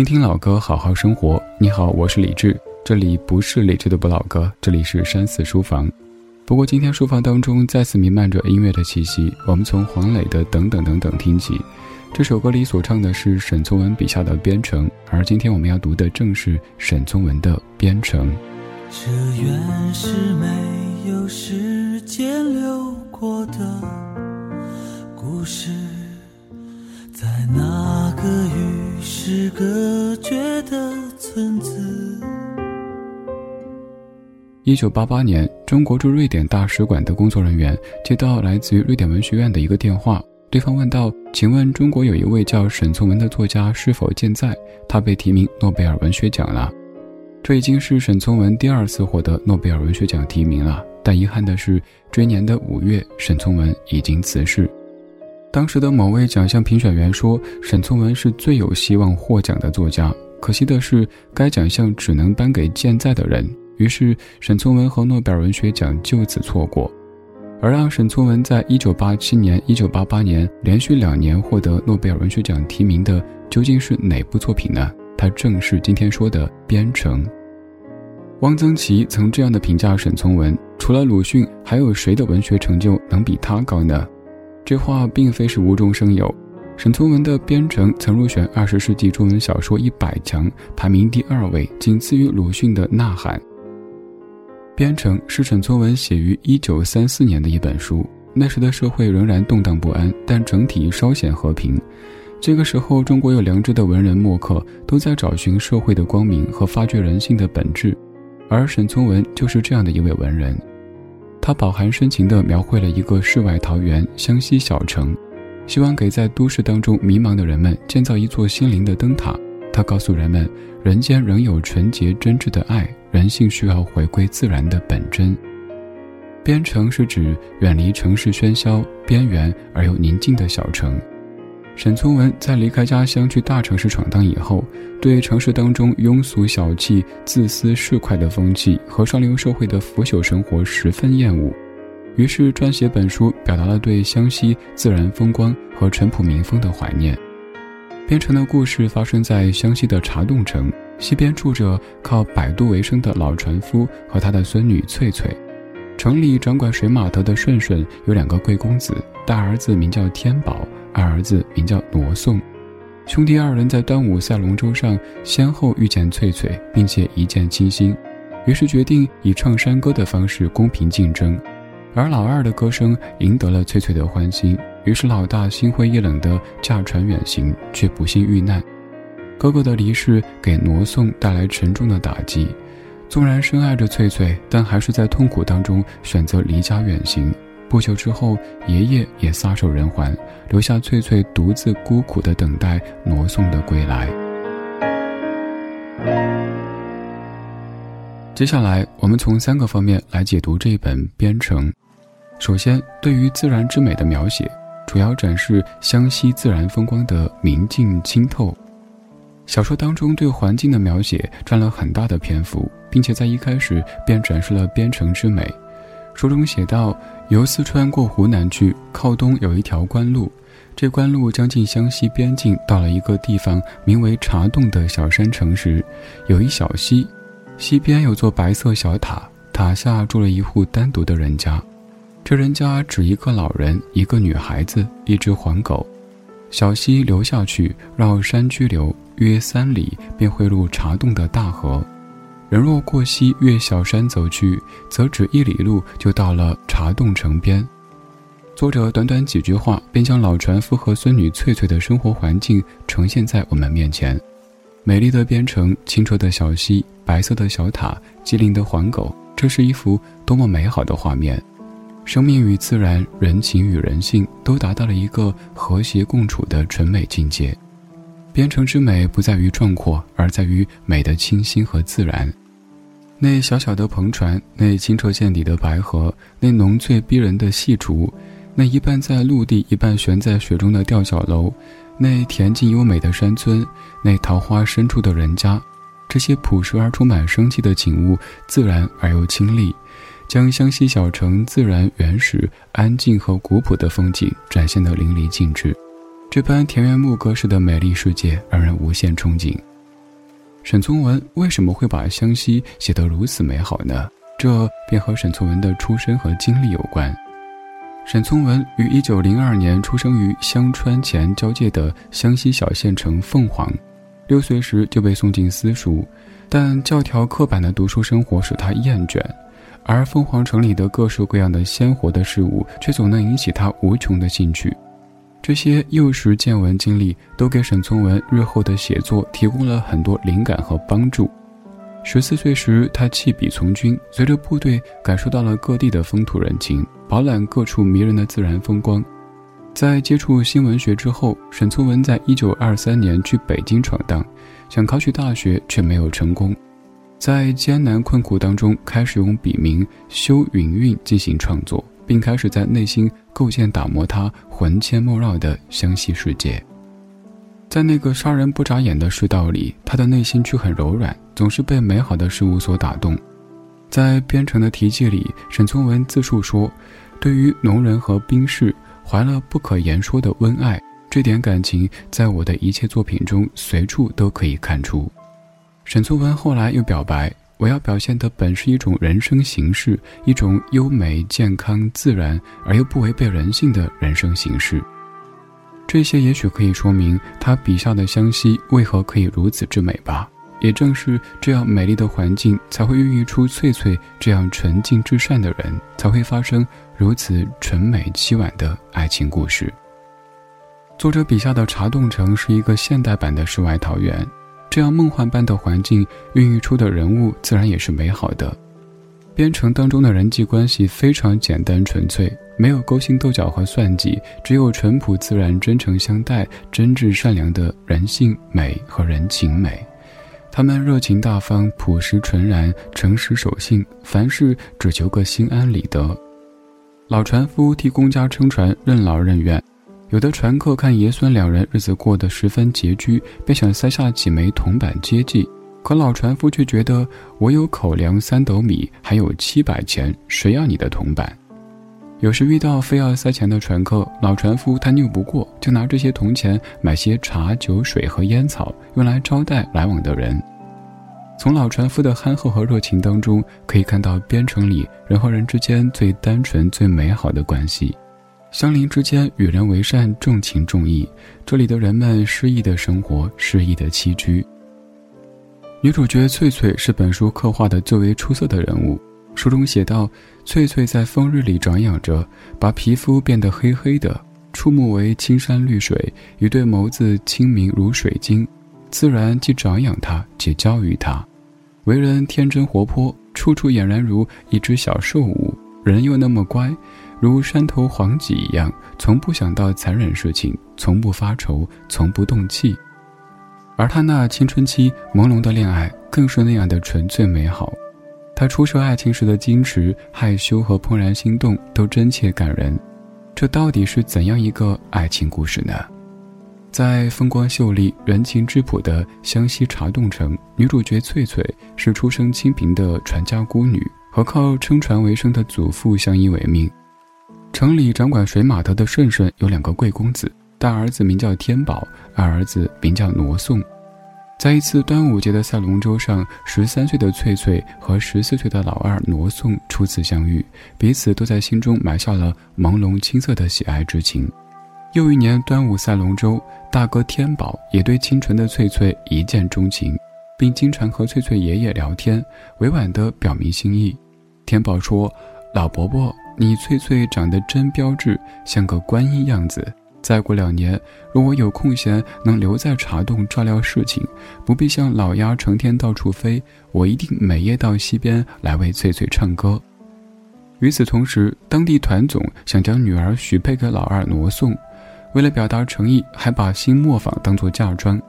听听老歌，好好生活。你好，我是李志，这里不是李志的不老歌，这里是山寺书房。不过今天书房当中再次弥漫着音乐的气息，我们从黄磊的《等等等等》听起。这首歌里所唱的是沈从文笔下的边城，而今天我们要读的正是沈从文的《边城》。这原是没有时间流过的故事，在那个与是隔绝的村子。一九八八年，中国驻瑞典大使馆的工作人员接到来自于瑞典文学院的一个电话，对方问道：“请问中国有一位叫沈从文的作家是否健在？他被提名诺贝尔文学奖了。”这已经是沈从文第二次获得诺贝尔文学奖提名了，但遗憾的是，这一年的五月，沈从文已经辞世。当时的某位奖项评选员说，沈从文是最有希望获奖的作家。可惜的是，该奖项只能颁给健在的人。于是，沈从文和诺贝尔文学奖就此错过。而让沈从文在1987年、1988年连续两年获得诺贝尔文学奖提名的，究竟是哪部作品呢？它正是今天说的《边城》。汪曾祺曾这样的评价沈从文：“除了鲁迅，还有谁的文学成就能比他高呢？”这话并非是无中生有。沈从文的《边城》曾入选二十世纪中文小说一百强，排名第二位，仅次于鲁迅的《呐喊》。《边城》是沈从文写于一九三四年的一本书。那时的社会仍然动荡不安，但整体稍显和平。这个时候，中国有良知的文人墨客都在找寻社会的光明和发掘人性的本质，而沈从文就是这样的一位文人。他饱含深情地描绘了一个世外桃源湘西小城，希望给在都市当中迷茫的人们建造一座心灵的灯塔。他告诉人们，人间仍有纯洁真挚的爱，人性需要回归自然的本真。边城是指远离城市喧嚣、边缘而又宁静的小城。沈从文在离开家乡去大城市闯荡以后，对城市当中庸俗小气、自私市侩的风气和上流社会的腐朽生活十分厌恶，于是撰写本书，表达了对湘西自然风光和淳朴民风的怀念。边城的故事发生在湘西的茶洞城，西边住着靠摆渡为生的老船夫和他的孙女翠翠。城里掌管水码头的顺顺有两个贵公子，大儿子名叫天宝。二儿子名叫罗宋，兄弟二人在端午赛龙舟上先后遇见翠翠，并且一见倾心，于是决定以唱山歌的方式公平竞争。而老二的歌声赢得了翠翠的欢心，于是老大心灰意冷地驾船远行，却不幸遇难。哥哥的离世给罗宋带来沉重的打击，纵然深爱着翠翠，但还是在痛苦当中选择离家远行。不久之后，爷爷也撒手人寰，留下翠翠独自孤苦的等待罗宋的归来。接下来，我们从三个方面来解读这一本《边城》。首先，对于自然之美的描写，主要展示湘西自然风光的明净清透。小说当中对环境的描写占了很大的篇幅，并且在一开始便展示了边城之美。书中写道：“由四川过湖南去，靠东有一条官路，这官路将近湘西边境，到了一个地方，名为茶洞的小山城时，有一小溪，溪边有座白色小塔，塔下住了一户单独的人家。这人家只一个老人，一个女孩子，一只黄狗。小溪流下去，绕山居流，约三里，便汇入茶洞的大河。”人若过溪，越小山走去，则只一里路就到了茶洞城边。作者短短几句话，便将老船夫和孙女翠翠的生活环境呈现在我们面前。美丽的边城，清澈的小溪，白色的小塔，机灵的黄狗，这是一幅多么美好的画面！生命与自然，人情与人性，都达到了一个和谐共处的纯美境界。边城之美，不在于壮阔，而在于美的清新和自然。那小小的篷船，那清澈见底的白河，那浓翠逼人的细竹，那一半在陆地一半悬在水中的吊脚楼，那恬静优美的山村，那桃花深处的人家，这些朴实而充满生气的景物，自然而又清丽，将湘西小城自然、原始、安静和古朴的风景展现得淋漓尽致。这般田园牧歌式的美丽世界，让人无限憧憬。沈从文为什么会把湘西写得如此美好呢？这便和沈从文的出身和经历有关。沈从文于一九零二年出生于湘川黔交界的湘西小县城凤凰，六岁时就被送进私塾，但教条刻板的读书生活使他厌倦，而凤凰城里的各式各样的鲜活的事物却总能引起他无穷的兴趣。这些幼时见闻经历都给沈从文日后的写作提供了很多灵感和帮助。十四岁时，他弃笔从军，随着部队感受到了各地的风土人情，饱览各处迷人的自然风光。在接触新文学之后，沈从文在一九二三年去北京闯荡，想考取大学却没有成功，在艰难困苦当中，开始用笔名修云韵进行创作，并开始在内心构建打磨他魂牵梦绕的湘西世界。在那个杀人不眨眼的世道里，他的内心却很柔软，总是被美好的事物所打动。在编程的题记里，沈从文自述说：“对于农人和兵士，怀了不可言说的温爱。这点感情，在我的一切作品中随处都可以看出。”沈从文后来又表白：“我要表现的本是一种人生形式，一种优美、健康、自然而又不违背人性的人生形式。”这些也许可以说明他笔下的湘西为何可以如此之美吧。也正是这样美丽的环境，才会孕育出翠翠这样纯净至善的人，才会发生如此纯美凄婉的爱情故事。作者笔下的茶洞城是一个现代版的世外桃源，这样梦幻般的环境孕育出的人物，自然也是美好的。编程当中的人际关系非常简单纯粹，没有勾心斗角和算计，只有淳朴自然、真诚相待、真挚善良的人性美和人情美。他们热情大方、朴实纯然、诚实守信，凡事只求个心安理得。老船夫替公家撑船，任劳任怨。有的船客看爷孙两人日子过得十分拮据，便想塞下几枚铜板接济。可老船夫却觉得，我有口粮三斗米，还有七百钱，谁要你的铜板？有时遇到非要塞钱的船客，老船夫他拗不过，就拿这些铜钱买些茶酒水和烟草，用来招待来往的人。从老船夫的憨厚和热情当中，可以看到边城里人和人之间最单纯、最美好的关系。相邻之间与人为善，重情重义。这里的人们诗意的生活，诗意的栖居。女主角翠翠是本书刻画的最为出色的人物。书中写道：“翠翠在风日里长养着，把皮肤变得黑黑的，触目为青山绿水，一对眸子清明如水晶。自然既长养她，且教育她，为人天真活泼，处处俨然如一只小兽物。人又那么乖，如山头黄麂一样，从不想到残忍事情，从不发愁，从不动气。”而他那青春期朦胧的恋爱，更是那样的纯粹美好。他初涉爱情时的矜持、害羞和怦然心动，都真切感人。这到底是怎样一个爱情故事呢？在风光秀丽、人情质朴的湘西茶洞城，女主角翠翠是出生清贫的传家孤女，和靠撑船为生的祖父相依为命。城里掌管水码头的顺顺有两个贵公子。大儿子名叫天宝，二儿子名叫罗宋。在一次端午节的赛龙舟上，十三岁的翠翠和十四岁的老二罗宋初次相遇，彼此都在心中埋下了朦胧青涩的喜爱之情。又一年端午赛龙舟，大哥天宝也对清纯的翠翠一见钟情，并经常和翠翠爷爷聊天，委婉地表明心意。天宝说：“老伯伯，你翠翠长得真标致，像个观音样子。”再过两年，若我有空闲，能留在茶洞照料事情，不必像老鸭成天到处飞，我一定每夜到溪边来为翠翠唱歌。与此同时，当地团总想将女儿许配给老二挪送，为了表达诚意，还把新磨坊当作嫁妆。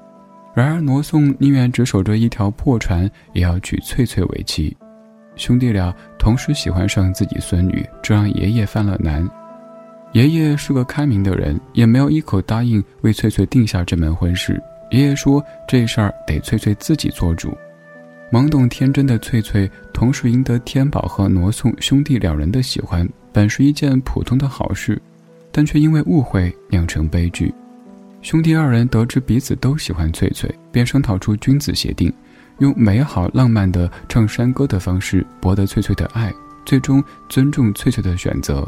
然而挪送宁愿只守着一条破船，也要娶翠翠为妻。兄弟俩同时喜欢上自己孙女，这让爷爷犯了难。爷爷是个开明的人，也没有一口答应为翠翠定下这门婚事。爷爷说：“这事儿得翠翠自己做主。”懵懂天真的翠翠，同时赢得天宝和挪送兄弟两人的喜欢，本是一件普通的好事，但却因为误会酿成悲剧。兄弟二人得知彼此都喜欢翠翠，便商讨出君子协定：用美好浪漫的唱山歌的方式博得翠翠的爱，最终尊重翠翠的选择。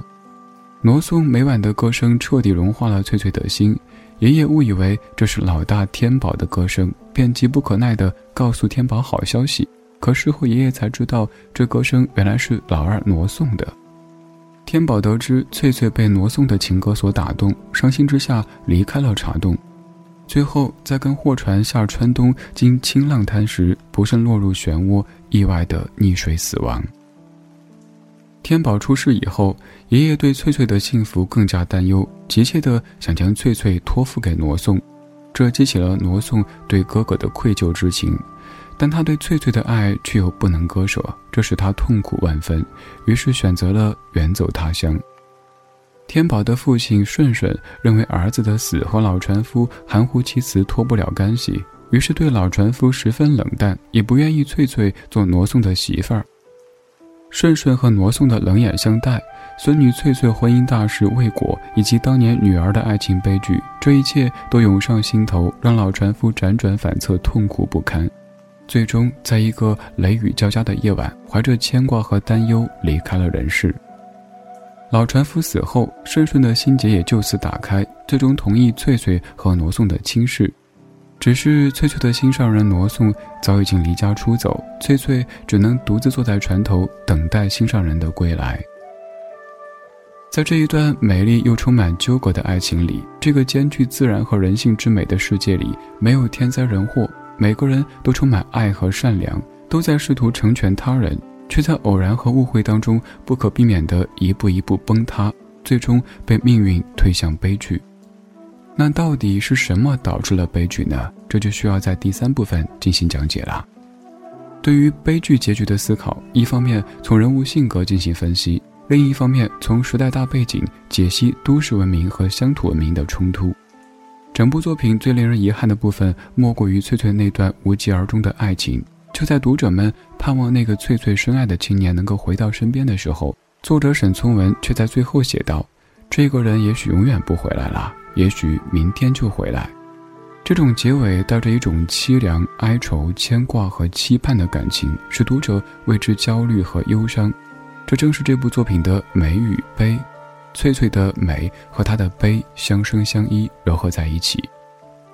罗宋每晚的歌声彻底融化了翠翠的心，爷爷误以为这是老大天宝的歌声，便急不可耐地告诉天宝好消息。可事后爷爷才知道，这歌声原来是老二罗宋的。天宝得知翠翠被罗宋的情歌所打动，伤心之下离开了茶洞。最后，在跟货船下川东经青浪滩时，不慎落入漩涡，意外的溺水死亡。天宝出事以后，爷爷对翠翠的幸福更加担忧，急切的想将翠翠托付给罗宋，这激起了罗宋对哥哥的愧疚之情。但他对翠翠的爱却又不能割舍，这使他痛苦万分，于是选择了远走他乡。天宝的父亲顺顺认为儿子的死和老船夫含糊其辞脱不了干系，于是对老船夫十分冷淡，也不愿意翠翠做挪送的媳妇儿。顺顺和挪送的冷眼相待，孙女翠翠婚姻大事未果，以及当年女儿的爱情悲剧，这一切都涌上心头，让老船夫辗转反侧，痛苦不堪。最终，在一个雷雨交加的夜晚，怀着牵挂和担忧离开了人世。老船夫死后，顺顺的心结也就此打开，最终同意翠翠和罗宋的亲事。只是翠翠的心上人罗宋早已经离家出走，翠翠只能独自坐在船头等待心上人的归来。在这一段美丽又充满纠葛的爱情里，这个兼具自然和人性之美的世界里，没有天灾人祸。每个人都充满爱和善良，都在试图成全他人，却在偶然和误会当中不可避免地一步一步崩塌，最终被命运推向悲剧。那到底是什么导致了悲剧呢？这就需要在第三部分进行讲解了。对于悲剧结局的思考，一方面从人物性格进行分析，另一方面从时代大背景解析都市文明和乡土文明的冲突。整部作品最令人遗憾的部分，莫过于翠翠那段无疾而终的爱情。就在读者们盼望那个翠翠深爱的青年能够回到身边的时候，作者沈从文却在最后写道：“这个人也许永远不回来了，也许明天就回来。”这种结尾带着一种凄凉、哀愁、牵挂和期盼的感情，使读者为之焦虑和忧伤。这正是这部作品的美与悲。翠翠的美和她的悲相生相依，糅合在一起。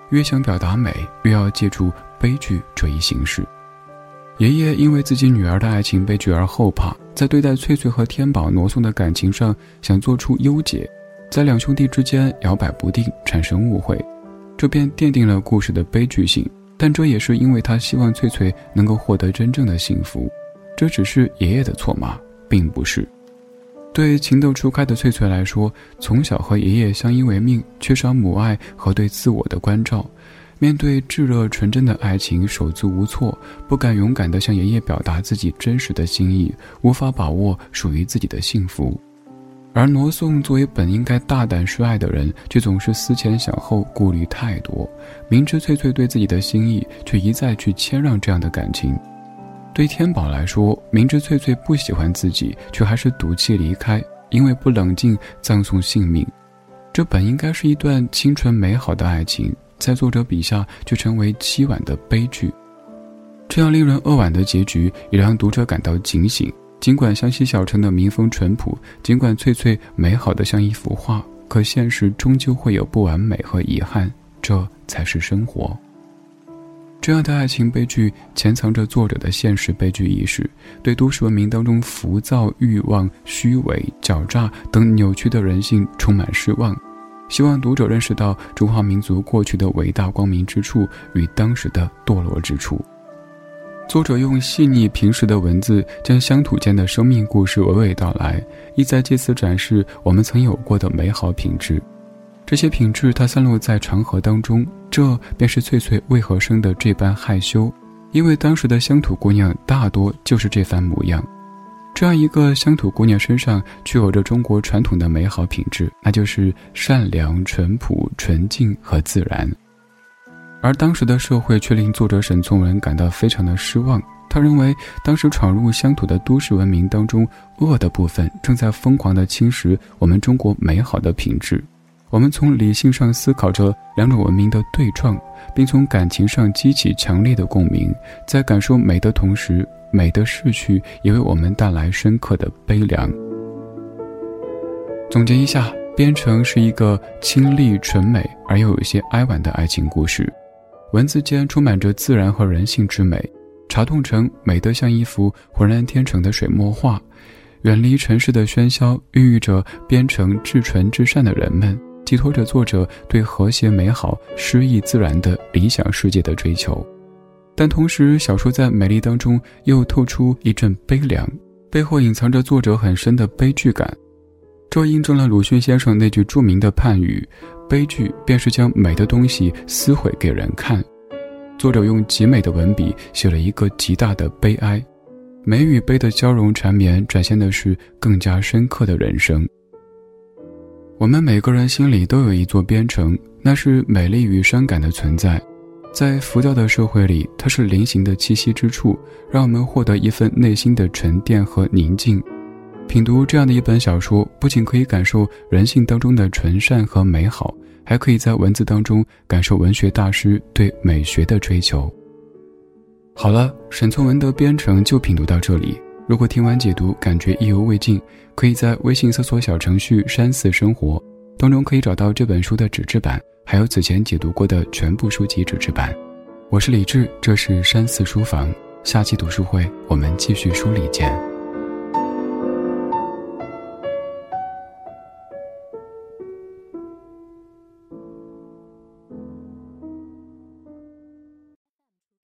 越想表达美，越要借助悲剧这一形式。爷爷因为自己女儿的爱情悲剧而后怕，在对待翠翠和天宝、挪送的感情上想做出优解，在两兄弟之间摇摆不定，产生误会，这便奠定了故事的悲剧性。但这也是因为他希望翠翠能够获得真正的幸福。这只是爷爷的错吗？并不是。对情窦初开的翠翠来说，从小和爷爷相依为命，缺少母爱和对自我的关照，面对炙热纯真的爱情手足无措，不敢勇敢地向爷爷表达自己真实的心意，无法把握属于自己的幸福。而罗宋作为本应该大胆示爱的人，却总是思前想后，顾虑太多，明知翠翠对自己的心意，却一再去谦让这样的感情。对天宝来说，明知翠翠不喜欢自己，却还是赌气离开，因为不冷静葬送性命。这本应该是一段清纯美好的爱情，在作者笔下却成为凄婉的悲剧。这样令人扼腕的结局，也让读者感到警醒。尽管湘西小城的民风淳朴，尽管翠翠美好的像一幅画，可现实终究会有不完美和遗憾，这才是生活。这样的爱情悲剧潜藏着作者的现实悲剧意识，对都市文明当中浮躁、欲望、虚伪、狡诈等扭曲的人性充满失望，希望读者认识到中华民族过去的伟大光明之处与当时的堕落之处。作者用细腻平实的文字，将乡土间的生命故事娓娓道来，意在借此展示我们曾有过的美好品质。这些品质，它散落在长河当中，这便是翠翠为何生的这般害羞，因为当时的乡土姑娘大多就是这番模样。这样一个乡土姑娘身上具有着中国传统的美好品质，那就是善良、淳朴、纯净和自然。而当时的社会却令作者沈从文感到非常的失望，他认为当时闯入乡土的都市文明当中，恶的部分正在疯狂地侵蚀我们中国美好的品质。我们从理性上思考着两种文明的对撞，并从感情上激起强烈的共鸣，在感受美的同时，美的逝去也为我们带来深刻的悲凉。总结一下，《边城》是一个清丽纯美而又有些哀婉的爱情故事，文字间充满着自然和人性之美。茶洞城美得像一幅浑然天成的水墨画，远离城市的喧嚣，孕育着边城至纯至善的人们。寄托着作者对和谐美好、诗意自然的理想世界的追求，但同时，小说在美丽当中又透出一阵悲凉，背后隐藏着作者很深的悲剧感。这印证了鲁迅先生那句著名的判语：“悲剧便是将美的东西撕毁给人看。”作者用极美的文笔写了一个极大的悲哀，美与悲的交融缠绵，展现的是更加深刻的人生。我们每个人心里都有一座边城，那是美丽与伤感的存在。在浮躁的社会里，它是灵形的栖息之处，让我们获得一份内心的沉淀和宁静。品读这样的一本小说，不仅可以感受人性当中的纯善和美好，还可以在文字当中感受文学大师对美学的追求。好了，沈从文的《边城》就品读到这里。如果听完解读感觉意犹未尽，可以在微信搜索小程序“山寺生活”，当中可以找到这本书的纸质版，还有此前解读过的全部书籍纸质版。我是李志，这是山寺书房，下期读书会我们继续梳理见。